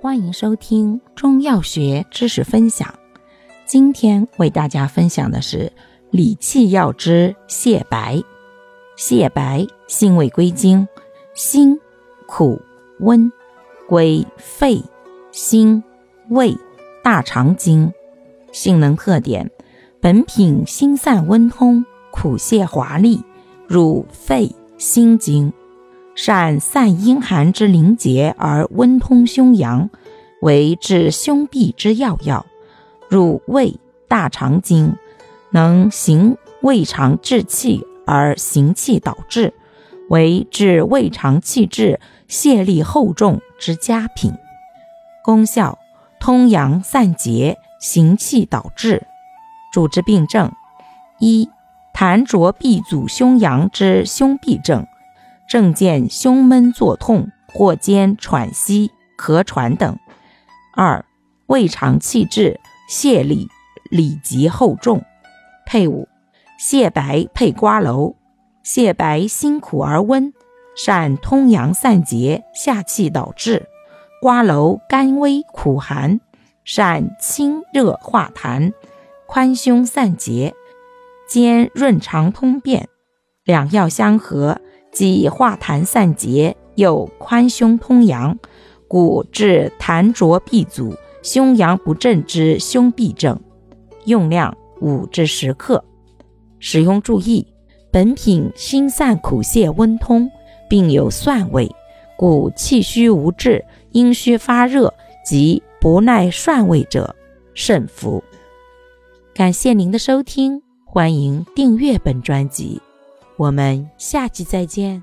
欢迎收听中药学知识分享。今天为大家分享的是理气药之泻白。泻白性味归经：辛、苦、温，归肺、心、胃、大肠经。性能特点：本品辛散温通，苦泻滑利，入肺、心经。善散阴寒之凝结而温通胸阳，为治胸痹之要药。入胃、大肠经，能行胃肠滞气而行气导滞，为治胃肠气滞、泄力厚重之佳品。功效：通阳散结，行气导滞。主治病症：一、痰浊闭阻胸阳之胸痹症。症见胸闷作痛，或兼喘息、咳喘等。二、胃肠气滞、泻痢、里急厚重。配伍：泻白配瓜蒌。泻白辛苦而温，善通阳散结、下气导滞；瓜蒌甘微苦寒，善清热化痰、宽胸散结，兼润肠通便。两药相合。既化痰散结，又宽胸通阳，故治痰浊闭阻、胸阳不振之胸痹症。用量五至十克。使用注意：本品辛散苦泻温通，并有蒜味，故气虚无滞、阴虚发热及不耐蒜味者慎服。感谢您的收听，欢迎订阅本专辑。我们下期再见。